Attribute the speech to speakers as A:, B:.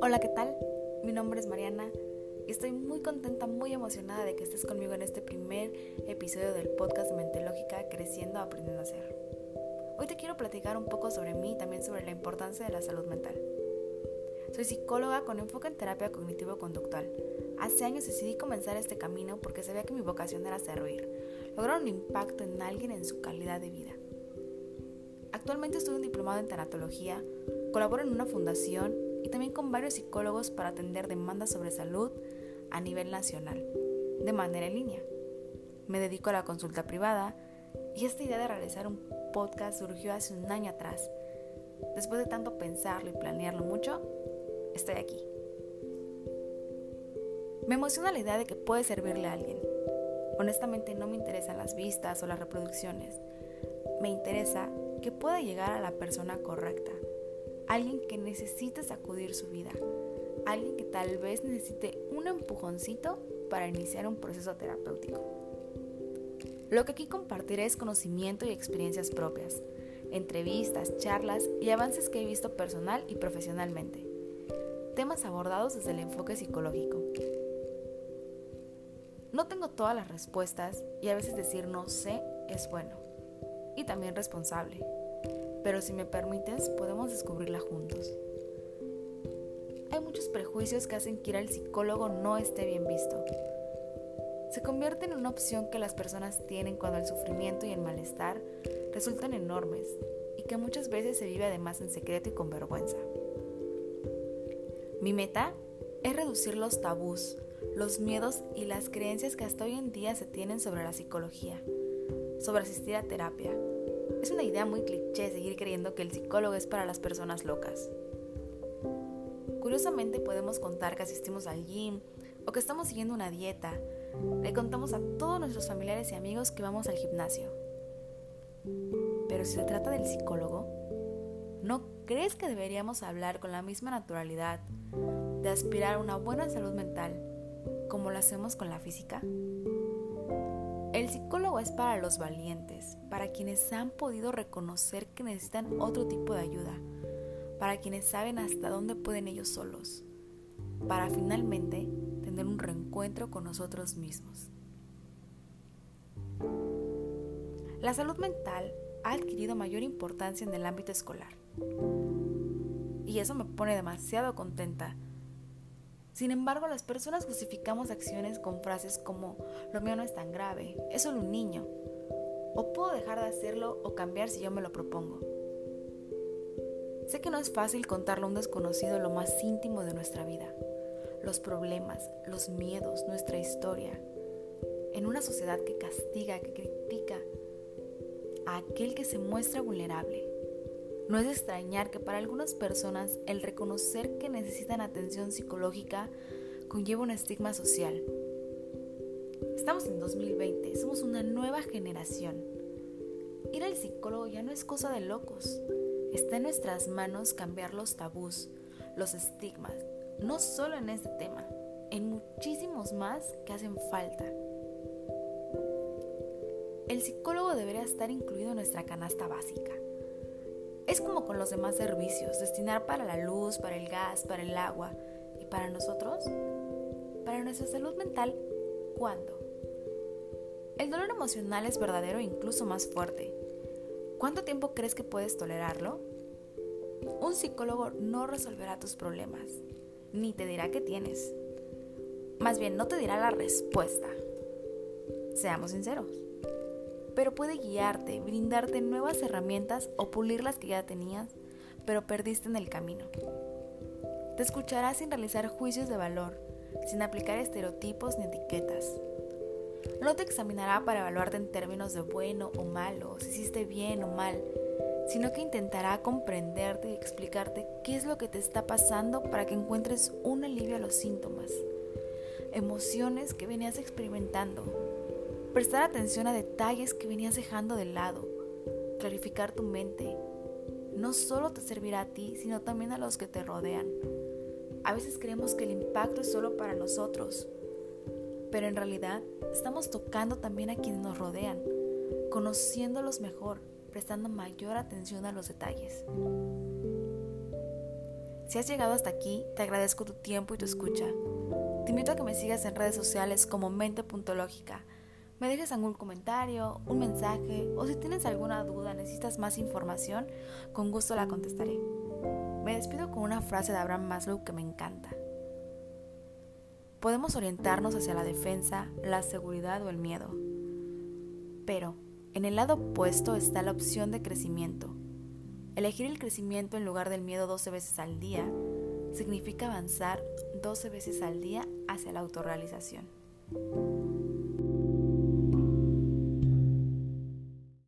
A: Hola, ¿qué tal? Mi nombre es Mariana y estoy muy contenta, muy emocionada de que estés conmigo en este primer episodio del podcast de Creciendo Aprendiendo a Ser. Hoy te quiero platicar un poco sobre mí y también sobre la importancia de la salud mental. Soy psicóloga con enfoque en terapia cognitivo-conductual. Hace años decidí comenzar este camino porque sabía que mi vocación era servir, lograr un impacto en alguien en su calidad de vida. Actualmente estoy un diplomado en tanatología, colaboro en una fundación y también con varios psicólogos para atender demandas sobre salud a nivel nacional, de manera en línea. Me dedico a la consulta privada y esta idea de realizar un podcast surgió hace un año atrás. Después de tanto pensarlo y planearlo mucho, estoy aquí. Me emociona la idea de que puede servirle a alguien. Honestamente no me interesan las vistas o las reproducciones. Me interesa que pueda llegar a la persona correcta alguien que necesita sacudir su vida, alguien que tal vez necesite un empujoncito para iniciar un proceso terapéutico. Lo que aquí compartiré es conocimiento y experiencias propias, entrevistas, charlas y avances que he visto personal y profesionalmente. Temas abordados desde el enfoque psicológico. No tengo todas las respuestas y a veces decir no sé es bueno y también responsable pero si me permites, podemos descubrirla juntos. Hay muchos prejuicios que hacen que ir al psicólogo no esté bien visto. Se convierte en una opción que las personas tienen cuando el sufrimiento y el malestar resultan enormes y que muchas veces se vive además en secreto y con vergüenza. Mi meta es reducir los tabús, los miedos y las creencias que hasta hoy en día se tienen sobre la psicología, sobre asistir a terapia, es una idea muy cliché seguir creyendo que el psicólogo es para las personas locas. Curiosamente podemos contar que asistimos al gym o que estamos siguiendo una dieta. Le contamos a todos nuestros familiares y amigos que vamos al gimnasio. Pero si se trata del psicólogo, ¿no crees que deberíamos hablar con la misma naturalidad de aspirar a una buena salud mental como lo hacemos con la física? El psicólogo es para los valientes, para quienes han podido reconocer que necesitan otro tipo de ayuda, para quienes saben hasta dónde pueden ellos solos, para finalmente tener un reencuentro con nosotros mismos. La salud mental ha adquirido mayor importancia en el ámbito escolar. Y eso me pone demasiado contenta sin embargo, las personas justificamos acciones con frases como lo mío no es tan grave, es solo un niño, o puedo dejar de hacerlo o cambiar si yo me lo propongo. Sé que no es fácil contarle a un desconocido lo más íntimo de nuestra vida, los problemas, los miedos, nuestra historia, en una sociedad que castiga, que critica a aquel que se muestra vulnerable. No es extrañar que para algunas personas el reconocer que necesitan atención psicológica conlleva un estigma social. Estamos en 2020, somos una nueva generación. Ir al psicólogo ya no es cosa de locos. Está en nuestras manos cambiar los tabús, los estigmas, no solo en este tema, en muchísimos más que hacen falta. El psicólogo debería estar incluido en nuestra canasta básica. Es como con los demás servicios, destinar para la luz, para el gas, para el agua. ¿Y para nosotros? Para nuestra salud mental, ¿cuándo? El dolor emocional es verdadero e incluso más fuerte. ¿Cuánto tiempo crees que puedes tolerarlo? Un psicólogo no resolverá tus problemas, ni te dirá qué tienes. Más bien, no te dirá la respuesta. Seamos sinceros pero puede guiarte, brindarte nuevas herramientas o pulir las que ya tenías, pero perdiste en el camino. Te escuchará sin realizar juicios de valor, sin aplicar estereotipos ni etiquetas. No te examinará para evaluarte en términos de bueno o malo, si hiciste bien o mal, sino que intentará comprenderte y explicarte qué es lo que te está pasando para que encuentres un alivio a los síntomas, emociones que venías experimentando prestar atención a detalles que venías dejando de lado, clarificar tu mente. No solo te servirá a ti, sino también a los que te rodean. A veces creemos que el impacto es solo para nosotros, pero en realidad estamos tocando también a quienes nos rodean, conociéndolos mejor, prestando mayor atención a los detalles. Si has llegado hasta aquí, te agradezco tu tiempo y tu escucha. Te invito a que me sigas en redes sociales como mente.lógica. Me dejes algún comentario, un mensaje o si tienes alguna duda, necesitas más información, con gusto la contestaré. Me despido con una frase de Abraham Maslow que me encanta. Podemos orientarnos hacia la defensa, la seguridad o el miedo. Pero en el lado opuesto está la opción de crecimiento. Elegir el crecimiento en lugar del miedo 12 veces al día significa avanzar 12 veces al día hacia la autorrealización.